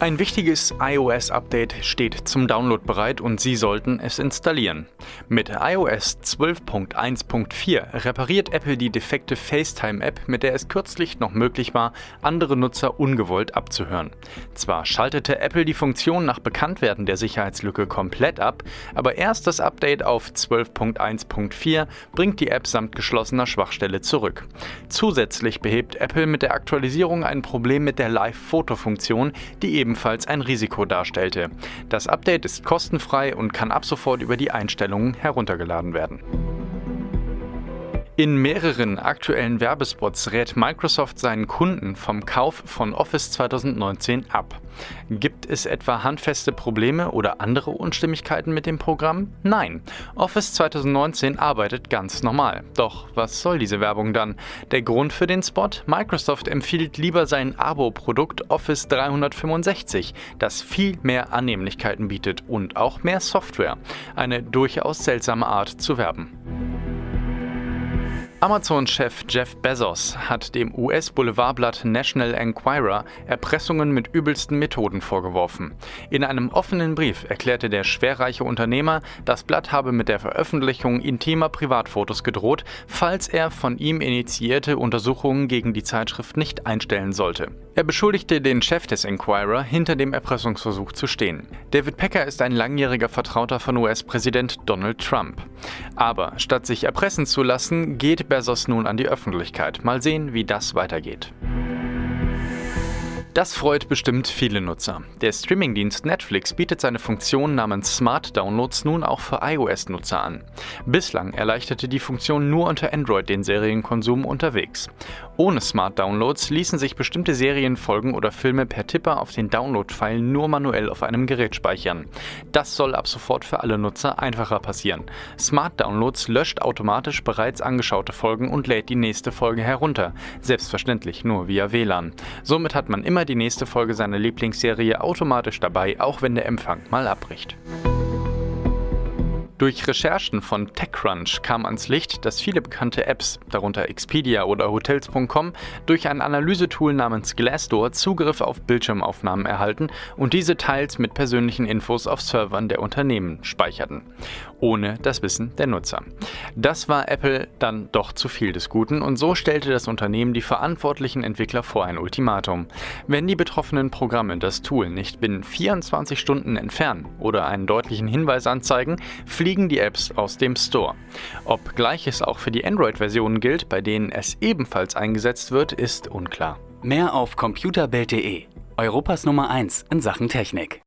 Ein wichtiges iOS-Update steht zum Download bereit und Sie sollten es installieren. Mit iOS 12.1.4 repariert Apple die defekte FaceTime-App, mit der es kürzlich noch möglich war, andere Nutzer ungewollt abzuhören. Zwar schaltete Apple die Funktion nach Bekanntwerden der Sicherheitslücke komplett ab, aber erst das Update auf 12.1.4 bringt die App samt geschlossener Schwachstelle zurück. Zusätzlich behebt Apple mit der Aktualisierung ein Problem mit der Live-Foto-Funktion, die ebenfalls ein Risiko darstellte. Das Update ist kostenfrei und kann ab sofort über die Einstellungen heruntergeladen werden. In mehreren aktuellen Werbespots rät Microsoft seinen Kunden vom Kauf von Office 2019 ab. Gibt es etwa handfeste Probleme oder andere Unstimmigkeiten mit dem Programm? Nein. Office 2019 arbeitet ganz normal. Doch was soll diese Werbung dann? Der Grund für den Spot? Microsoft empfiehlt lieber sein Abo-Produkt Office 365, das viel mehr Annehmlichkeiten bietet und auch mehr Software. Eine durchaus seltsame Art zu werben. Amazon-Chef Jeff Bezos hat dem US-Boulevardblatt National Enquirer Erpressungen mit übelsten Methoden vorgeworfen. In einem offenen Brief erklärte der schwerreiche Unternehmer, das Blatt habe mit der Veröffentlichung intimer Privatfotos gedroht, falls er von ihm initiierte Untersuchungen gegen die Zeitschrift nicht einstellen sollte. Er beschuldigte den Chef des Enquirer, hinter dem Erpressungsversuch zu stehen. David Pecker ist ein langjähriger Vertrauter von US-Präsident Donald Trump. Aber statt sich erpressen zu lassen, geht Bezos nun an die Öffentlichkeit. Mal sehen, wie das weitergeht. Das freut bestimmt viele Nutzer. Der Streamingdienst Netflix bietet seine Funktion namens Smart Downloads nun auch für iOS-Nutzer an. Bislang erleichterte die Funktion nur unter Android den Serienkonsum unterwegs. Ohne Smart Downloads ließen sich bestimmte Serienfolgen oder Filme per Tipper auf den Download-File nur manuell auf einem Gerät speichern. Das soll ab sofort für alle Nutzer einfacher passieren. Smart Downloads löscht automatisch bereits angeschaute Folgen und lädt die nächste Folge herunter. Selbstverständlich nur via WLAN. Somit hat man immer die nächste Folge seiner Lieblingsserie automatisch dabei, auch wenn der Empfang mal abbricht. Durch Recherchen von TechCrunch kam ans Licht, dass viele bekannte Apps, darunter Expedia oder Hotels.com, durch ein Analysetool namens Glassdoor Zugriff auf Bildschirmaufnahmen erhalten und diese teils mit persönlichen Infos auf Servern der Unternehmen speicherten, ohne das Wissen der Nutzer. Das war Apple dann doch zu viel des Guten und so stellte das Unternehmen die verantwortlichen Entwickler vor ein Ultimatum. Wenn die betroffenen Programme das Tool nicht binnen 24 Stunden entfernen oder einen deutlichen Hinweis anzeigen, fliegt fliegen die Apps aus dem Store. Ob gleiches auch für die Android-Versionen gilt, bei denen es ebenfalls eingesetzt wird, ist unklar. Mehr auf computerbild.de, Europas Nummer 1 in Sachen Technik.